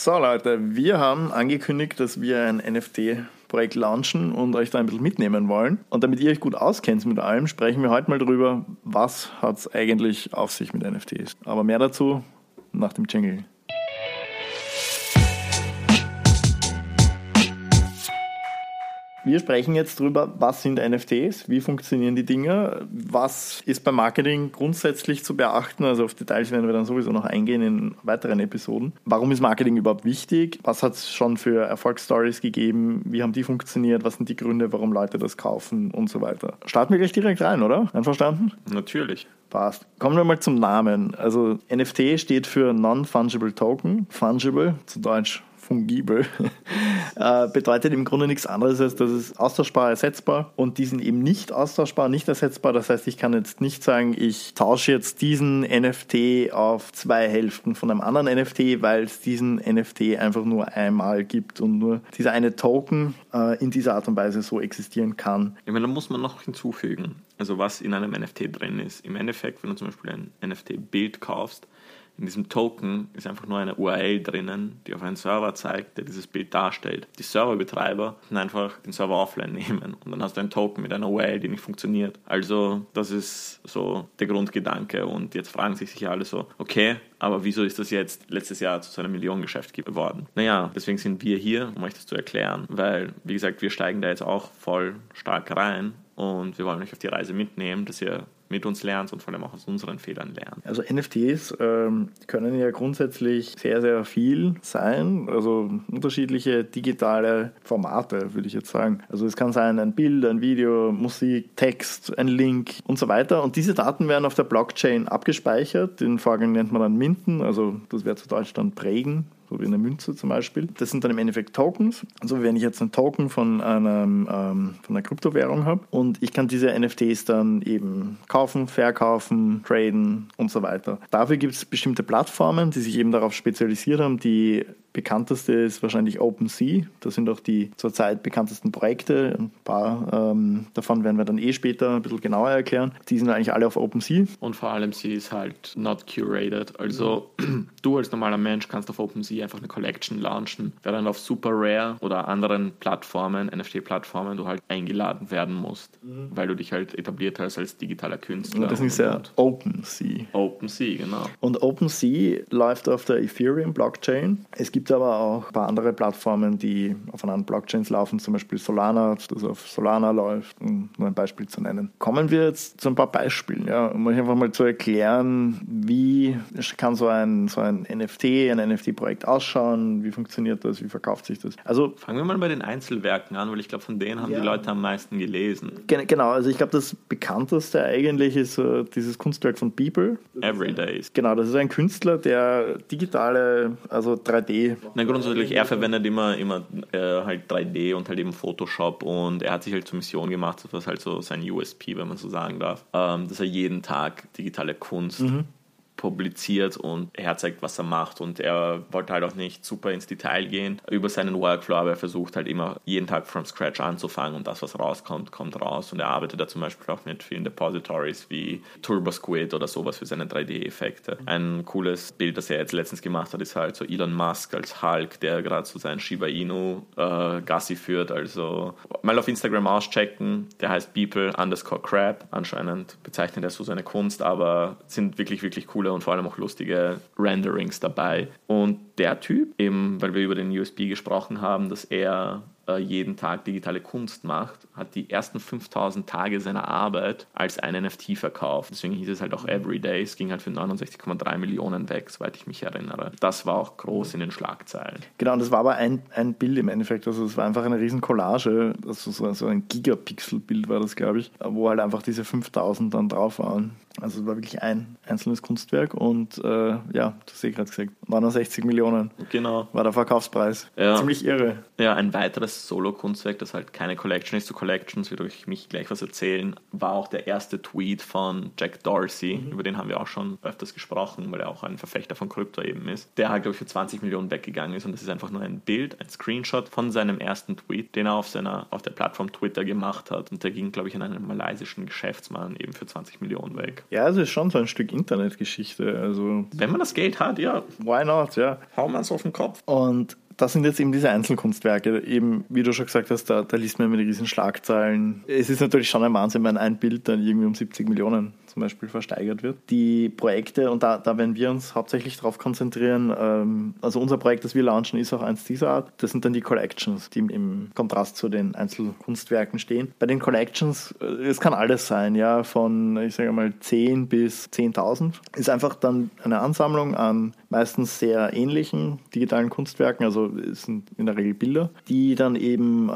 So Leute, wir haben angekündigt, dass wir ein NFT-Projekt launchen und euch da ein bisschen mitnehmen wollen. Und damit ihr euch gut auskennt mit allem, sprechen wir heute mal darüber, was hat es eigentlich auf sich mit NFTs. Aber mehr dazu nach dem Jingle. Wir sprechen jetzt darüber, was sind NFTs, wie funktionieren die Dinge, was ist beim Marketing grundsätzlich zu beachten. Also auf Details werden wir dann sowieso noch eingehen in weiteren Episoden. Warum ist Marketing überhaupt wichtig? Was hat es schon für Erfolgsstories gegeben? Wie haben die funktioniert? Was sind die Gründe, warum Leute das kaufen und so weiter? Starten wir gleich direkt rein, oder? Einverstanden? Natürlich. Passt. Kommen wir mal zum Namen. Also NFT steht für Non-Fungible Token. Fungible, zu Deutsch fungibel, äh, bedeutet im Grunde nichts anderes, als dass es austauschbar, ersetzbar und die sind eben nicht austauschbar, nicht ersetzbar. Das heißt, ich kann jetzt nicht sagen, ich tausche jetzt diesen NFT auf zwei Hälften von einem anderen NFT, weil es diesen NFT einfach nur einmal gibt und nur dieser eine Token äh, in dieser Art und Weise so existieren kann. Ich meine, da muss man noch hinzufügen, also was in einem NFT drin ist. Im Endeffekt, wenn du zum Beispiel ein NFT-Bild kaufst, in diesem Token ist einfach nur eine URL drinnen, die auf einen Server zeigt, der dieses Bild darstellt. Die Serverbetreiber können einfach den Server offline nehmen und dann hast du einen Token mit einer URL, die nicht funktioniert. Also das ist so der Grundgedanke und jetzt fragen sich sicher alle so, okay, aber wieso ist das jetzt letztes Jahr zu so einem Millionengeschäft geworden? Naja, deswegen sind wir hier, um euch das zu erklären, weil, wie gesagt, wir steigen da jetzt auch voll stark rein und wir wollen euch auf die Reise mitnehmen, dass ihr mit uns lernt und vor allem auch aus unseren Fehlern lernt. Also NFTs ähm, können ja grundsätzlich sehr, sehr viel sein. Also unterschiedliche digitale Formate, würde ich jetzt sagen. Also es kann sein ein Bild, ein Video, Musik, Text, ein Link und so weiter. Und diese Daten werden auf der Blockchain abgespeichert. Den Vorgang nennt man dann Minten, also das wäre zu Deutsch dann prägen, so wie eine Münze zum Beispiel. Das sind dann im Endeffekt Tokens. Also wenn ich jetzt einen Token von, einem, ähm, von einer Kryptowährung habe und ich kann diese NFTs dann eben kaufen, verkaufen, traden und so weiter. Dafür gibt es bestimmte Plattformen, die sich eben darauf spezialisiert haben, die bekannteste ist wahrscheinlich OpenSea. Das sind auch die zurzeit bekanntesten Projekte. Ein paar ähm, davon werden wir dann eh später ein bisschen genauer erklären. Die sind eigentlich alle auf OpenSea. Und vor allem sie ist halt not curated. Also du als normaler Mensch kannst auf OpenSea einfach eine Collection launchen, während auf Super Rare oder anderen Plattformen, NFT-Plattformen, du halt eingeladen werden musst, mhm. weil du dich halt etabliert hast als digitaler Künstler. Und das ist ja OpenSea. OpenSea, genau. Und OpenSea läuft auf der Ethereum Blockchain. Es gibt gibt aber auch ein paar andere Plattformen, die auf anderen Blockchains laufen, zum Beispiel Solana, das auf Solana läuft, um nur ein Beispiel zu nennen. Kommen wir jetzt zu ein paar Beispielen, ja, um euch einfach mal zu erklären, wie kann so ein, so ein NFT, ein NFT-Projekt ausschauen, wie funktioniert das, wie verkauft sich das. Also fangen wir mal bei den Einzelwerken an, weil ich glaube, von denen haben ja. die Leute am meisten gelesen. Genau, also ich glaube, das bekannteste eigentlich ist uh, dieses Kunstwerk von People. Everydays. Genau, das ist ein Künstler, der digitale, also 3D na, grundsätzlich, er verwendet immer, immer äh, halt 3D und halt eben Photoshop und er hat sich halt zur Mission gemacht, das war halt so sein USP, wenn man so sagen darf, ähm, dass er jeden Tag digitale Kunst mhm publiziert und er zeigt, was er macht. Und er wollte halt auch nicht super ins Detail gehen über seinen Workflow, aber er versucht halt immer jeden Tag from scratch anzufangen und das, was rauskommt, kommt raus. Und er arbeitet da zum Beispiel auch mit vielen Depositories wie Turbo Squid oder sowas für seine 3D-Effekte. Ein cooles Bild, das er jetzt letztens gemacht hat, ist halt so Elon Musk als Hulk, der gerade so seinen Shiba Inu äh, Gassi führt. Also mal auf Instagram auschecken, der heißt People underscore Crab. Anscheinend bezeichnet er so seine Kunst, aber sind wirklich, wirklich coole coole und vor allem auch lustige Renderings dabei. Und der Typ, eben weil wir über den USB gesprochen haben, dass er äh, jeden Tag digitale Kunst macht, hat die ersten 5000 Tage seiner Arbeit als ein NFT verkauft. Deswegen hieß es halt auch Everyday. Es ging halt für 69,3 Millionen weg, soweit ich mich erinnere. Das war auch groß in den Schlagzeilen. Genau, und das war aber ein, ein Bild im Endeffekt. Also es war einfach eine riesen Collage. Also so, so ein Gigapixel-Bild war das, glaube ich, wo halt einfach diese 5000 dann drauf waren. Also es war wirklich ein einzelnes Kunstwerk und äh, ja, du hast eh gerade gesagt, 69 Millionen genau. war der Verkaufspreis. Ja. Ziemlich irre. Ja, ein weiteres Solo-Kunstwerk, das halt keine Collection ist zu Collections, wird euch mich gleich was erzählen, war auch der erste Tweet von Jack Dorsey, mhm. über den haben wir auch schon öfters gesprochen, weil er auch ein Verfechter von Krypto eben ist, der halt, glaube ich, für 20 Millionen weggegangen ist und das ist einfach nur ein Bild, ein Screenshot von seinem ersten Tweet, den er auf, seiner, auf der Plattform Twitter gemacht hat und der ging, glaube ich, an einen malaysischen Geschäftsmann eben für 20 Millionen weg. Ja, es ist schon so ein Stück Internetgeschichte. Also, Wenn man das Geld hat, ja, why not, ja. hauen wir es auf den Kopf. Und das sind jetzt eben diese Einzelkunstwerke. Eben, wie du schon gesagt hast, da, da liest man immer die riesen Schlagzeilen. Es ist natürlich schon ein Wahnsinn, wenn ein Bild dann irgendwie um 70 Millionen zum Beispiel versteigert wird. Die Projekte, und da, da werden wir uns hauptsächlich darauf konzentrieren, ähm, also unser Projekt, das wir launchen, ist auch eins dieser Art. Das sind dann die Collections, die im Kontrast zu den Einzelkunstwerken stehen. Bei den Collections, äh, es kann alles sein, ja, von, ich sage mal, 10 bis 10.000. Ist einfach dann eine Ansammlung an meistens sehr ähnlichen digitalen Kunstwerken, also es sind in der Regel Bilder, die dann eben äh,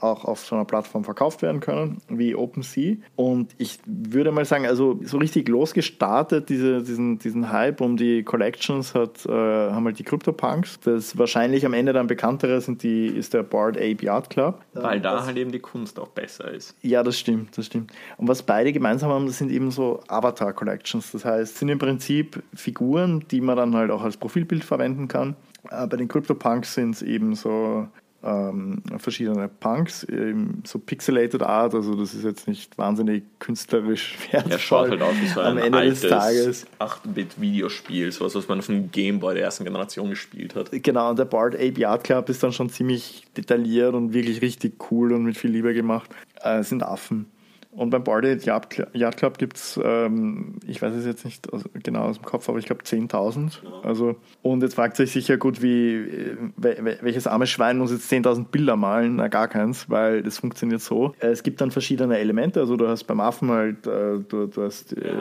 auch auf so einer Plattform verkauft werden können, wie OpenSea. Und ich würde mal sagen, also so richtig losgestartet, diese, diesen, diesen Hype um die Collections hat, äh, haben halt die CryptoPunks. Das wahrscheinlich am Ende dann bekanntere sind die, ist der Board Ape Yard Club. Weil da halt eben die Kunst auch besser ist. Ja, das stimmt, das stimmt. Und was beide gemeinsam haben, das sind eben so Avatar-Collections. Das heißt, sind im Prinzip Figuren, die man dann halt auch als Profilbild verwenden kann. Äh, Bei den CryptoPunks sind es eben so ähm, verschiedene Punks, so pixelated Art, also das ist jetzt nicht wahnsinnig künstlerisch wertvoll. Er schaut halt aus wie so am ein Ende des altes Tages. 8-Bit-Videospiel, sowas, was man auf dem Gameboy der ersten Generation gespielt hat. Genau, und der Bard Ape Yard Club ist dann schon ziemlich detailliert und wirklich richtig cool und mit viel Liebe gemacht. Äh, es sind Affen. Und beim Ape Yard Cl- Yard Club gibt es, ähm, ich weiß es jetzt nicht genau aus dem Kopf, aber ich glaube 10.000. Also, und jetzt fragt sich sicher gut, wie, wel- wel- welches arme Schwein muss jetzt 10.000 Bilder malen? Na, gar keins, weil das funktioniert so. Es gibt dann verschiedene Elemente, also du hast beim Affen halt, äh, du, du, hast, äh,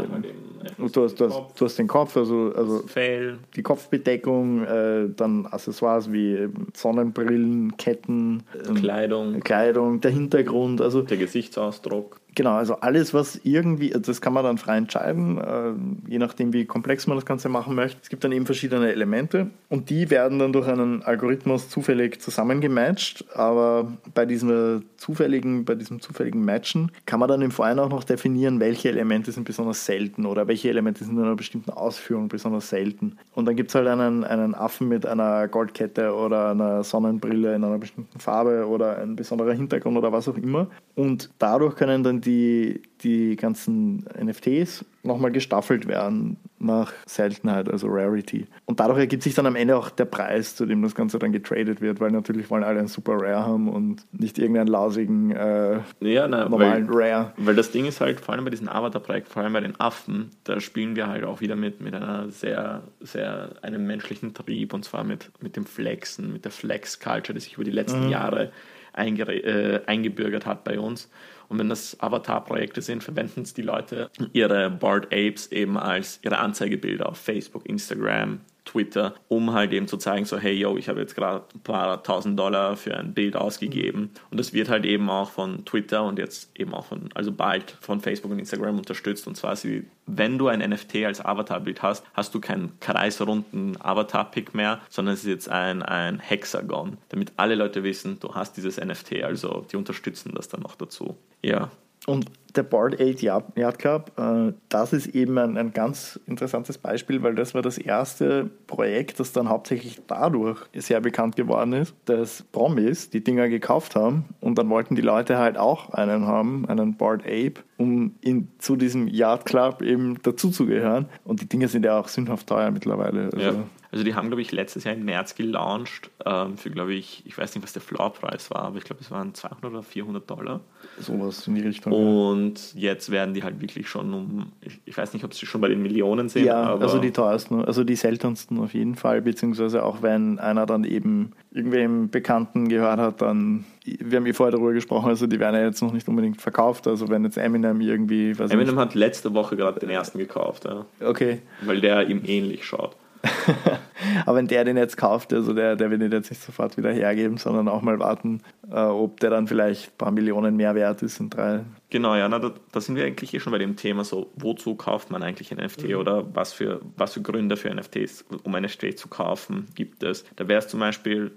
du, hast, du, hast, du hast den Kopf, also, also Fell, die Kopfbedeckung, äh, dann Accessoires wie eben Sonnenbrillen, Ketten, ähm, Kleidung, Kleidung, der Hintergrund, also der Gesichtsausdruck. Genau, also alles, was irgendwie, also das kann man dann frei entscheiden, äh, je nachdem, wie komplex man das Ganze machen möchte. Es gibt dann eben verschiedene Elemente und die werden dann durch einen Algorithmus zufällig zusammengematcht, aber bei diesem zufälligen, bei diesem zufälligen Matchen kann man dann im Vorhinein auch noch definieren, welche Elemente sind besonders selten oder welche Elemente sind in einer bestimmten Ausführung besonders selten. Und dann gibt es halt einen, einen Affen mit einer Goldkette oder einer Sonnenbrille in einer bestimmten Farbe oder ein besonderer Hintergrund oder was auch immer. Und dadurch können dann die, die ganzen NFTs nochmal gestaffelt werden nach Seltenheit, also Rarity. Und dadurch ergibt sich dann am Ende auch der Preis, zu dem das Ganze dann getradet wird, weil natürlich wollen alle ein super Rare haben und nicht irgendeinen lausigen äh, Ja, nein, normalen weil, Rare. weil das Ding ist halt, vor allem bei diesem Avatar-Projekt, vor allem bei den Affen, da spielen wir halt auch wieder mit, mit einer sehr, sehr, einem menschlichen Trieb und zwar mit, mit dem Flexen, mit der Flex-Culture, die sich über die letzten Jahre eingere- äh, eingebürgert hat bei uns. Und wenn das Avatar-Projekte sind, verwenden es die Leute ihre Bored Apes eben als ihre Anzeigebilder auf Facebook, Instagram, Twitter, um halt eben zu zeigen, so hey, yo, ich habe jetzt gerade ein paar tausend Dollar für ein Bild ausgegeben. Und das wird halt eben auch von Twitter und jetzt eben auch von, also bald von Facebook und Instagram unterstützt. Und zwar, sie, wenn du ein NFT als Avatarbild hast, hast du keinen kreisrunden Avatar-Pick mehr, sondern es ist jetzt ein, ein Hexagon, damit alle Leute wissen, du hast dieses NFT. Also die unterstützen das dann noch dazu. Ja, Und der Board 8 Yard Yard Club, äh, das ist eben ein, ein ganz interessantes Beispiel, weil das war das erste Projekt, das dann hauptsächlich dadurch sehr bekannt geworden ist, dass Promis die Dinger gekauft haben und dann wollten die Leute halt auch einen haben, einen Board Ape, um in, zu diesem Yard Club eben dazuzugehören. Und die Dinger sind ja auch sündhaft teuer mittlerweile. Also, Ja. Also die haben, glaube ich, letztes Jahr im März gelauncht ähm, für, glaube ich, ich weiß nicht, was der Floorpreis war, aber ich glaube, es waren 200 oder 400 Dollar. Sowas in die Richtung. Und jetzt werden die halt wirklich schon um, ich, weiß nicht, ob sie schon bei den Millionen sind, Ja, also die teuersten, also die seltensten auf jeden Fall, beziehungsweise auch wenn einer dann eben irgendwem Bekannten gehört hat, dann, wir haben eh vorher darüber gesprochen, also die werden ja jetzt noch nicht unbedingt verkauft, also wenn jetzt Eminem irgendwie, Eminem hat letzte Woche gerade den ersten gekauft, ja, nicht, okay, weil der ihm ähnlich schaut. aber wenn der den jetzt kauft, also der, der wird ihn jetzt nicht sofort wieder hergeben, sondern auch mal warten, äh, ob der dann vielleicht ein paar Millionen mehr wert ist in drei, Genau, ja, na, da, da sind wir eigentlich eh schon bei dem Thema so, wozu kauft man eigentlich ein NFT oder was für, was für Gründe für NFTs, um NFT zu kaufen, gibt es. Da wäre es zum Beispiel,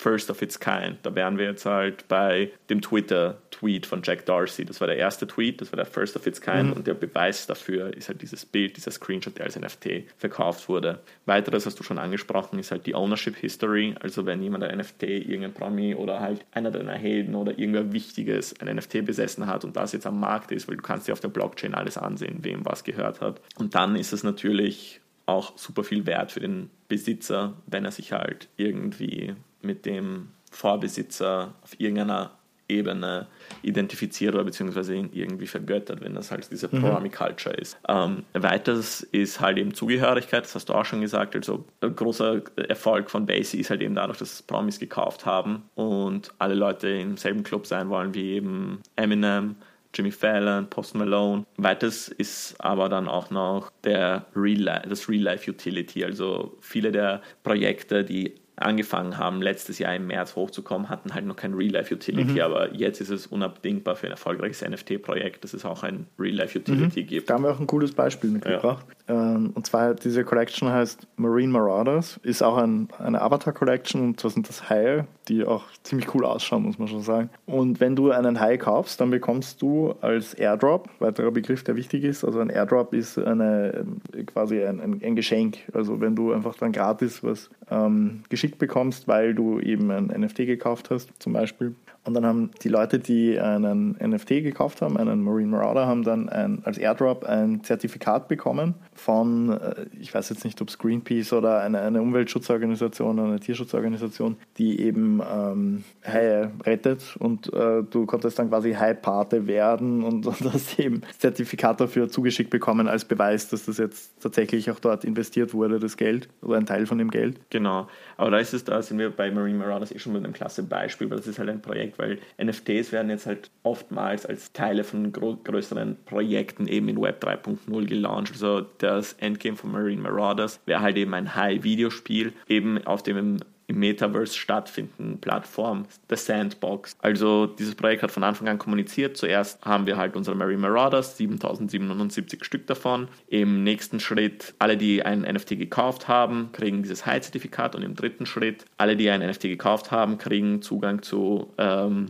first of its kind. Da wären wir jetzt halt bei dem Twitter-Tweet von Jack Dorsey. Das war der erste Tweet, das war der first of its kind mhm. und der Beweis dafür ist halt dieses Bild, dieser Screenshot, der als NFT verkauft wurde. Weiteres hast du schon angesprochen, ist halt die Ownership History. Also wenn jemand ein NFT, irgendein Promi oder halt einer deiner Helden oder irgendwer Wichtiges ein NFT besessen hat und das jetzt am Markt ist, weil du kannst dir auf der Blockchain alles ansehen, wem was gehört hat. Und dann ist es natürlich auch super viel wert für den Besitzer, wenn er sich halt irgendwie mit dem Vorbesitzer auf irgendeiner Ebene identifiziert oder beziehungsweise ihn irgendwie vergöttert, wenn das halt diese mhm. Promi-Culture ist. Ähm, weiteres ist halt eben Zugehörigkeit, das hast du auch schon gesagt. Also ein großer Erfolg von Basie ist halt eben dadurch, dass Promis gekauft haben und alle Leute im selben Club sein wollen wie eben Eminem, Jimmy Fallon, Post Malone. Weiters ist aber dann auch noch der Real das Real Life Utility. Also viele der Projekte, die angefangen haben, letztes Jahr im März hochzukommen, hatten halt noch kein Real-Life-Utility, mhm. aber jetzt ist es unabdingbar für ein erfolgreiches NFT-Projekt, dass es auch ein Real-Life-Utility mhm. gibt. Da haben wir auch ein cooles Beispiel mitgebracht. Ja. Ähm, und zwar diese Collection heißt Marine Marauders, ist auch ein, eine Avatar-Collection und zwar sind das Haie, die auch ziemlich cool ausschauen, muss man schon sagen. Und wenn du einen Hai kaufst, dann bekommst du als Airdrop, weiterer Begriff, der wichtig ist, also ein Airdrop ist eine, quasi ein, ein, ein Geschenk. Also wenn du einfach dann gratis was ähm, geschickt geschickt bekommst, weil du eben ein NFT gekauft hast, zum Beispiel. Und dann haben die Leute, die einen NFT gekauft haben, einen Marine Marauder, haben dann ein, als Airdrop ein Zertifikat bekommen von, äh, ich weiß jetzt nicht, ob es Greenpeace oder eine, eine Umweltschutzorganisation oder eine Tierschutzorganisation, die eben ähm, Haie rettet und äh, du konntest dann quasi Hai-Pate werden und, und hast eben Zertifikat dafür zugeschickt bekommen als Beweis, dass das jetzt tatsächlich auch dort investiert wurde, das Geld oder ein Teil von dem Geld. Genau, aber da ist es, da sind wir bei Marine Marauders eh schon mit einem klasse Beispiel, weil das ist halt ein Projekt, weil NFTs werden jetzt halt oftmals als Teile von größeren Projekten eben in Web 3.0 gelauncht. Also das Endgame von Marine Marauders wäre halt eben ein High-Videospiel, eben auf dem im Metaverse stattfinden, Plattform, The Sandbox. Also dieses Projekt hat von Anfang an kommuniziert. Zuerst haben wir halt unsere Mary Marauders, 7077 Stück davon. Im nächsten Schritt, alle, die ein NFT gekauft haben, kriegen dieses High-Zertifikat und im dritten Schritt, alle, die ein NFT gekauft haben, kriegen Zugang zu ähm,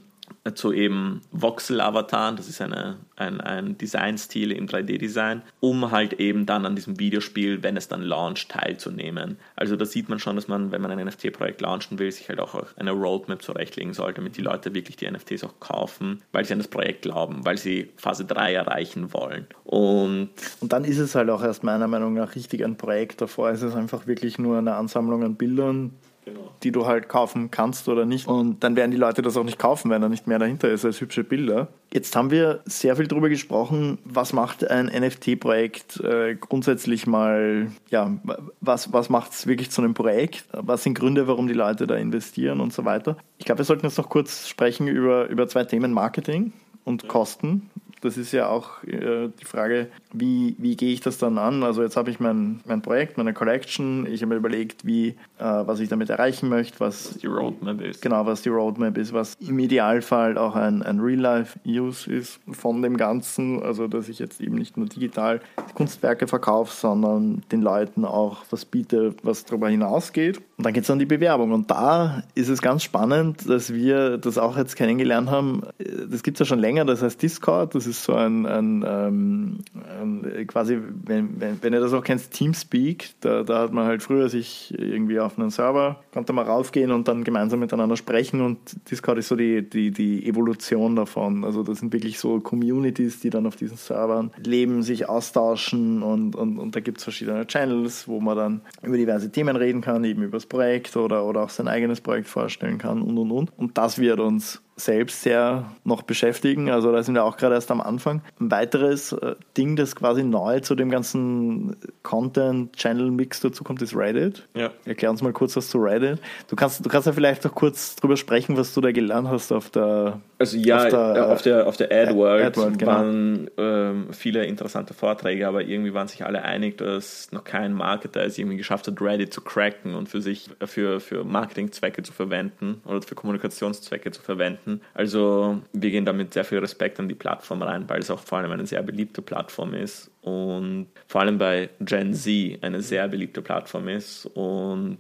zu eben Voxel-Avataren, das ist eine, ein, ein Designstil im 3D-Design, um halt eben dann an diesem Videospiel, wenn es dann launcht, teilzunehmen. Also da sieht man schon, dass man, wenn man ein NFT-Projekt launchen will, sich halt auch eine Roadmap zurechtlegen sollte, damit die Leute wirklich die NFTs auch kaufen, weil sie an das Projekt glauben, weil sie Phase 3 erreichen wollen. Und, und dann ist es halt auch erst meiner Meinung nach richtig ein Projekt. Davor ist es einfach wirklich nur eine Ansammlung an Bildern, Genau. die du halt kaufen kannst oder nicht. Und dann werden die Leute das auch nicht kaufen, wenn da nicht mehr dahinter ist als hübsche Bilder. Jetzt haben wir sehr viel darüber gesprochen, was macht ein NFT-Projekt äh, grundsätzlich mal, ja, was, was macht es wirklich zu einem Projekt? Was sind Gründe, warum die Leute da investieren und so weiter? Ich glaube, wir sollten jetzt noch kurz sprechen über, über zwei Themen, Marketing und Kosten das ist ja auch äh, die Frage, wie, wie gehe ich das dann an? Also jetzt habe ich mein, mein Projekt, meine Collection, ich habe mir überlegt, wie, äh, was ich damit erreichen möchte, was, was, die Roadmap ist. Genau, was die Roadmap ist, was im Idealfall auch ein, ein Real-Life-Use ist von dem Ganzen. Also dass ich jetzt eben nicht nur digital Kunstwerke verkaufe, sondern den Leuten auch was biete, was darüber hinausgeht. Und dann geht es an die Bewerbung. Und da ist es ganz spannend, dass wir das auch jetzt kennengelernt haben. Das gibt es ja schon länger, das heißt Discord, das ist ist so ein, ein, ähm, ein quasi, wenn, wenn, wenn, ihr das auch kennst, Teamspeak, da, da hat man halt früher sich irgendwie auf einen Server, konnte man raufgehen und dann gemeinsam miteinander sprechen und Discord ist so die, die, die Evolution davon. Also das sind wirklich so Communities, die dann auf diesen Servern leben, sich austauschen und, und, und da gibt es verschiedene Channels, wo man dann über diverse Themen reden kann, eben über das Projekt oder, oder auch sein eigenes Projekt vorstellen kann und und und. Und das wird uns selbst sehr noch beschäftigen. Also da sind wir auch gerade erst am Anfang. Ein weiteres äh, Ding, das quasi neu zu dem ganzen Content-Channel-Mix dazu kommt, ist Reddit. Ja. Erklär uns mal kurz was zu Reddit. Du kannst, du kannst ja vielleicht auch kurz drüber sprechen, was du da gelernt hast auf der Also ja, auf der, auf der, auf der AdWorld, AdWorld genau. waren ähm, viele interessante Vorträge, aber irgendwie waren sich alle einig, dass noch kein Marketer es irgendwie geschafft hat, Reddit zu cracken und für sich für, für Marketingzwecke zu verwenden oder für Kommunikationszwecke zu verwenden arbeiten. Also wir gehen da mit sehr viel Respekt an die Plattform rein, weil es auch vor allem eine sehr beliebte Plattform ist und vor allem bei Gen Z eine sehr beliebte Plattform ist. Und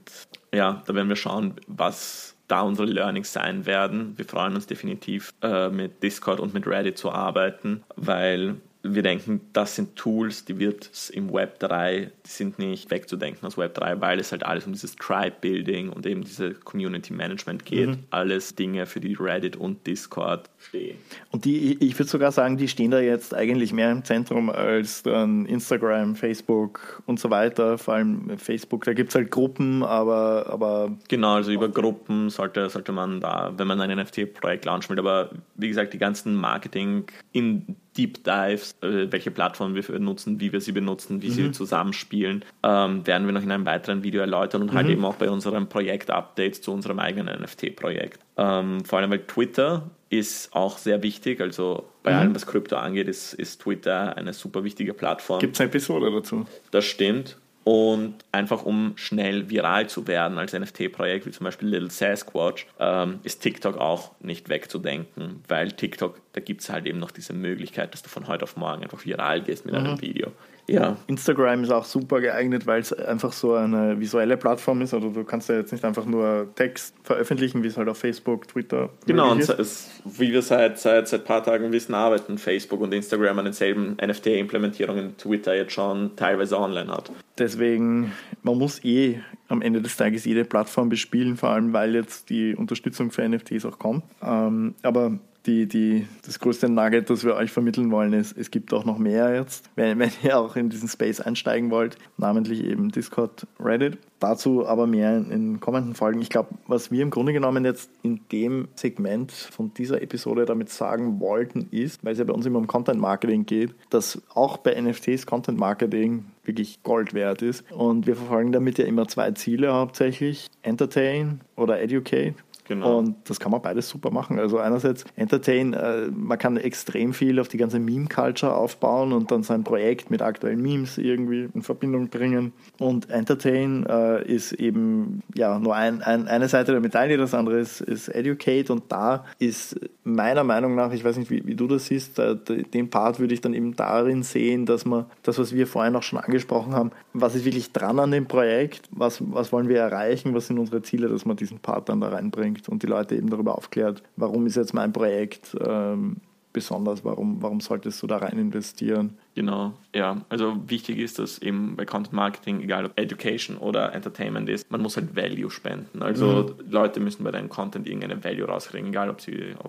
ja, da werden wir schauen, was da unsere Learnings sein werden. Wir freuen uns definitiv äh, mit Discord und mit Reddit zu arbeiten, weil wir denken, das sind Tools, die wird es im Web 3, die sind nicht wegzudenken aus Web 3, weil es halt alles um dieses Tribe-Building und eben diese Community Management geht. Mhm. Alles Dinge, für die Reddit und Discord stehen. Und die, ich würde sogar sagen, die stehen da jetzt eigentlich mehr im Zentrum als dann Instagram, Facebook und so weiter. Vor allem Facebook, da gibt es halt Gruppen, aber, aber. Genau, also über Gruppen sollte, sollte man da, wenn man ein NFT-Projekt launchen will, aber wie gesagt, die ganzen Marketing in Deep Dives, äh, welche Plattformen wir nutzen, wie wir sie benutzen, wie mhm. sie zusammenspielen, ähm, werden wir noch in einem weiteren Video erläutern und halt mhm. halt eben auch bei unseren Projekt-Updates zu unserem eigenen NFT-Projekt. Ähm, vor allem, weil Twitter ist auch sehr wichtig, also bei mhm. allem, was Krypto angeht, ist, ist Twitter eine super wichtige Plattform. Gibt es eine Episode dazu? Das stimmt. Und einfach um schnell viral zu werden als NFT-Projekt, wie zum Beispiel Little Sasquatch, ähm, ist TikTok auch nicht wegzudenken, weil TikTok, da gibt es halt eben noch diese Möglichkeit, dass du von heute auf morgen einfach viral gehst mit mhm. einem Video. Ja. Instagram ist auch super geeignet, weil es einfach so eine visuelle Plattform ist. Also du kannst ja jetzt nicht einfach nur Text veröffentlichen, wie es halt auf Facebook, Twitter. Genau, und es, wie wir seit, seit, seit ein paar Tagen wissen, arbeiten Facebook und Instagram an denselben NFT-Implementierungen, Twitter jetzt schon teilweise online hat. Deswegen, man muss eh am Ende des Tages jede Plattform bespielen, vor allem weil jetzt die Unterstützung für NFTs auch kommt. Ähm, aber die, die, das größte Nugget, das wir euch vermitteln wollen, ist, es gibt auch noch mehr jetzt, wenn, wenn ihr auch in diesen Space einsteigen wollt, namentlich eben Discord, Reddit. Dazu aber mehr in, in kommenden Folgen. Ich glaube, was wir im Grunde genommen jetzt in dem Segment von dieser Episode damit sagen wollten, ist, weil es ja bei uns immer um Content Marketing geht, dass auch bei NFTs Content Marketing wirklich Gold wert ist. Und wir verfolgen damit ja immer zwei Ziele hauptsächlich: Entertain oder Educate. Genau. Und das kann man beides super machen. Also einerseits entertain, äh, man kann extrem viel auf die ganze Meme-Culture aufbauen und dann sein Projekt mit aktuellen Memes irgendwie in Verbindung bringen. Und entertain äh, ist eben ja nur ein, ein, eine Seite der Medaille, das andere ist, ist educate und da ist meiner Meinung nach, ich weiß nicht, wie, wie du das siehst, äh, den Part würde ich dann eben darin sehen, dass man das, was wir vorhin auch schon angesprochen haben, was ist wirklich dran an dem Projekt, was, was wollen wir erreichen, was sind unsere Ziele, dass man diesen Part dann da reinbringt bringt und die Leute eben darüber aufklärt, warum ist jetzt mein Projekt ähm, besonders, warum, warum solltest du da rein investieren? Genau, ja. Also wichtig ist, dass eben bei Content Marketing, egal ob Education oder Entertainment ist, man muss halt Value spenden. Also mhm. Leute müssen bei deinem Content irgendeine Value rauskriegen, egal ob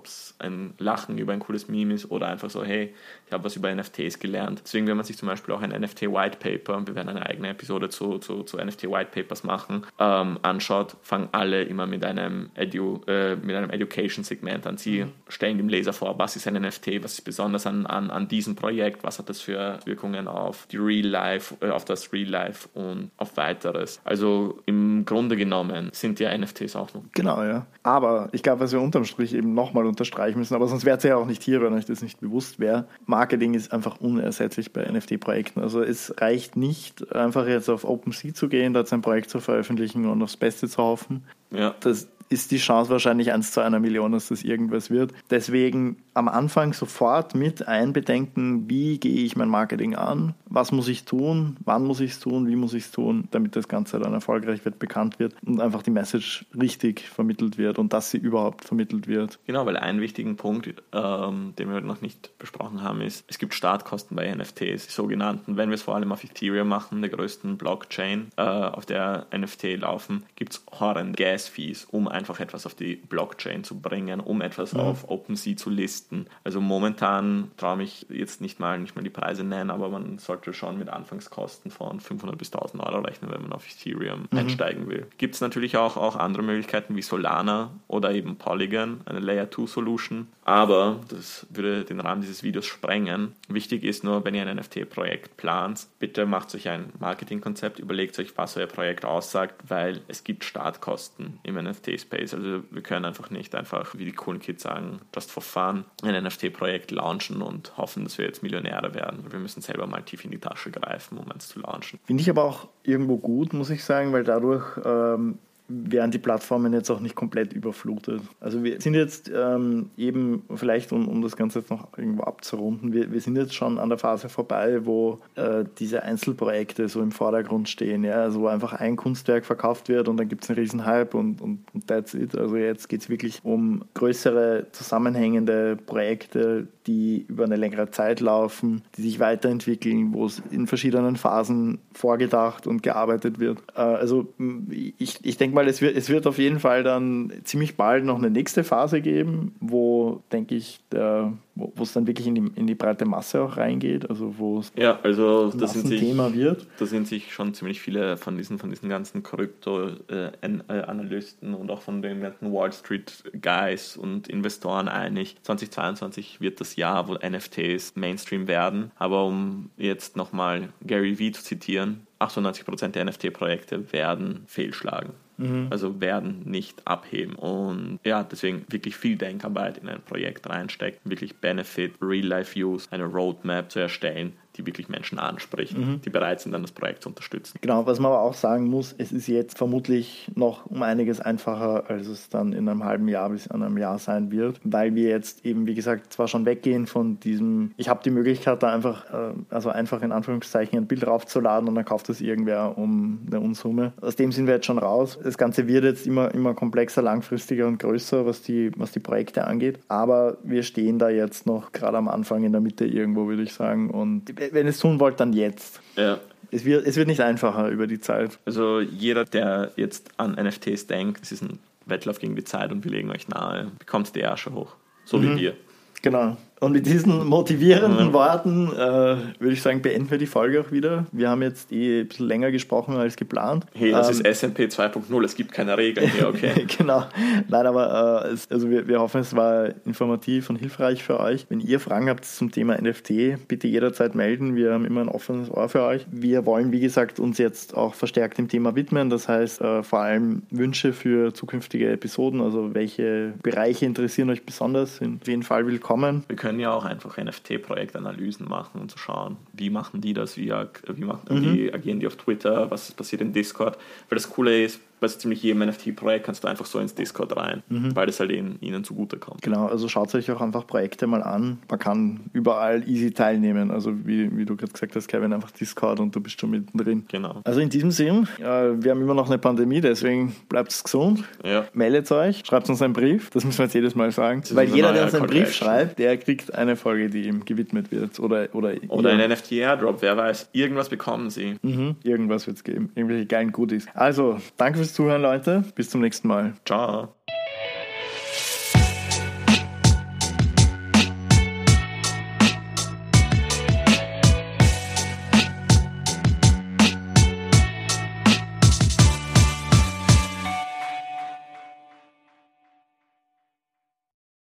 es ein Lachen über ein cooles Meme ist oder einfach so, hey, ich habe was über NFTs gelernt. Deswegen, wenn man sich zum Beispiel auch ein NFT White Paper, wir werden eine eigene Episode zu, zu, zu NFT White Papers machen, ähm, anschaut, fangen alle immer mit einem, Edu, äh, mit einem Education-Segment an. Sie mhm. stellen dem Leser vor, was ist ein NFT, was ist besonders an, an, an diesem Projekt, was hat das für für Wirkungen auf die Real Life, äh, auf das Real Life und auf weiteres. Also im Grunde genommen sind ja NFTs auch noch. Genau, ja. Aber ich glaube, was wir unterm Strich eben nochmal unterstreichen müssen, aber sonst wäre es ja auch nicht hier, wenn euch das nicht bewusst wäre. Marketing ist einfach unersetzlich bei NFT-Projekten. Also es reicht nicht, einfach jetzt auf OpenSea zu gehen, dort sein Projekt zu veröffentlichen und aufs Beste zu hoffen. Ja. Das, ist die Chance wahrscheinlich 1 zu einer Million, dass das irgendwas wird. Deswegen am Anfang sofort mit einbedenken, wie gehe ich mein Marketing an, was muss ich tun, wann muss ich es tun, wie muss ich es tun, damit das Ganze dann erfolgreich wird, bekannt wird und einfach die Message richtig vermittelt wird und dass sie überhaupt vermittelt wird. Genau, weil ein wichtigen Punkt, ähm, den wir noch nicht besprochen haben, ist, es gibt Startkosten bei NFTs, die sogenannten, wenn wir es vor allem auf Ethereum machen, der größten Blockchain, äh, auf der NFT laufen, gibt es horrende Gas-Fees, um ein einfach etwas auf die Blockchain zu bringen, um etwas ja. auf OpenSea zu listen. Also momentan traue ich jetzt nicht mal, nicht mal die Preise nennen, aber man sollte schon mit Anfangskosten von 500 bis 1000 Euro rechnen, wenn man auf Ethereum mhm. einsteigen will. Gibt es natürlich auch, auch andere Möglichkeiten wie Solana oder eben Polygon, eine Layer 2 Solution, aber das würde den Rahmen dieses Videos sprengen. Wichtig ist nur, wenn ihr ein NFT-Projekt plant, bitte macht euch ein Marketingkonzept, überlegt euch, was euer Projekt aussagt, weil es gibt Startkosten im NFT-Space Space. Also wir können einfach nicht einfach, wie die coolen Kids sagen, just for fun ein NFT-Projekt launchen und hoffen, dass wir jetzt Millionäre werden. Wir müssen selber mal tief in die Tasche greifen, um eins zu launchen. Finde ich aber auch irgendwo gut, muss ich sagen, weil dadurch ähm, werden die Plattformen jetzt auch nicht komplett überflutet. Also wir sind jetzt ähm, eben, vielleicht um, um das Ganze jetzt noch irgendwo abzurunden, wir, wir sind jetzt schon an der Phase vorbei, wo äh, diese Einzelprojekte so im Vordergrund stehen, ja, also wo einfach ein Kunstwerk verkauft wird und dann gibt es einen riesen Hype und, und, und that's it. Also jetzt geht es wirklich um größere zusammenhängende Projekte, die über eine längere Zeit laufen, die sich weiterentwickeln, wo es in verschiedenen Phasen vorgedacht und gearbeitet wird. Äh, also ich, ich denke mal, es wird, es wird auf jeden Fall dann ziemlich bald noch eine nächste Phase geben, wo, denke ich, der wo es dann wirklich in die, in die breite Masse auch reingeht, also wo es ja, also das sind sich, Thema wird. Da sind sich schon ziemlich viele von diesen, von diesen ganzen Krypto-Analysten und auch von den ganzen Wall Street Guys und Investoren einig. 2022 wird das Jahr, wo NFTs Mainstream werden. Aber um jetzt nochmal Gary Vee zu zitieren, 98% der NFT-Projekte werden fehlschlagen. Mhm. Also werden nicht abheben. Und ja, deswegen wirklich viel Denkarbeit in ein Projekt reinsteckt, wirklich Benefit, Real-Life-Use, eine Roadmap zu erstellen, die wirklich Menschen anspricht, mhm. die bereit sind, dann das Projekt zu unterstützen. Genau, was man aber auch sagen muss, es ist jetzt vermutlich noch um einiges einfacher, als es dann in einem halben Jahr bis in einem Jahr sein wird, weil wir jetzt eben, wie gesagt, zwar schon weggehen von diesem, ich habe die Möglichkeit, da einfach, äh, also einfach in Anführungszeichen ein Bild raufzuladen und dann kauft es irgendwer um eine Unsumme. Aus dem sind wir jetzt schon raus. Das Ganze wird jetzt immer, immer komplexer, langfristiger und größer, was die, was die Projekte angeht. Aber wir stehen da jetzt noch gerade am Anfang in der Mitte irgendwo, würde ich sagen. Und wenn ihr es tun wollt, dann jetzt. Ja. Es wird, es wird nicht einfacher über die Zeit. Also jeder, der jetzt an NFTs denkt, es ist ein Wettlauf gegen die Zeit und wir legen euch nahe, bekommt die Ärsche hoch. So mhm. wie wir. Genau. Und mit diesen motivierenden mhm. Worten äh, würde ich sagen, beenden wir die Folge auch wieder. Wir haben jetzt eh ein bisschen länger gesprochen als geplant. Hey, das ähm, ist SMP 2.0, es gibt keine Regeln hier, okay? genau. Nein, aber äh, es, also wir, wir hoffen, es war informativ und hilfreich für euch. Wenn ihr Fragen habt zum Thema NFT, bitte jederzeit melden. Wir haben immer ein offenes Ohr für euch. Wir wollen, wie gesagt, uns jetzt auch verstärkt dem Thema widmen. Das heißt, äh, vor allem Wünsche für zukünftige Episoden, also welche Bereiche interessieren euch besonders, sind auf jeden Fall willkommen. Wir können können ja auch einfach NFT-Projektanalysen machen und zu so schauen, wie machen die das, wie, wie, machen, mhm. wie agieren die auf Twitter, was passiert in Discord. Weil das Coole ist, bei ziemlich jedem NFT-Projekt kannst du einfach so ins Discord rein, mhm. weil das halt ihnen, ihnen zugutekommt. Genau, also schaut euch auch einfach Projekte mal an. Man kann überall easy teilnehmen. Also wie, wie du gerade gesagt hast, Kevin, einfach Discord und du bist schon mittendrin. Genau. Also in diesem Sinn, äh, wir haben immer noch eine Pandemie, deswegen bleibt es gesund. Ja. Meldet euch, schreibt uns einen Brief. Das müssen wir jetzt jedes Mal sagen. Weil jeder, der uns einen Brief schreibt, der kriegt eine Folge, die ihm gewidmet wird. Oder, oder, oder ein NFT-Airdrop, wer weiß. Irgendwas bekommen sie. Mhm. Irgendwas wird es geben. Irgendwelche geilen Goodies. Also, danke fürs Zuhören, Leute. Bis zum nächsten Mal. Ciao.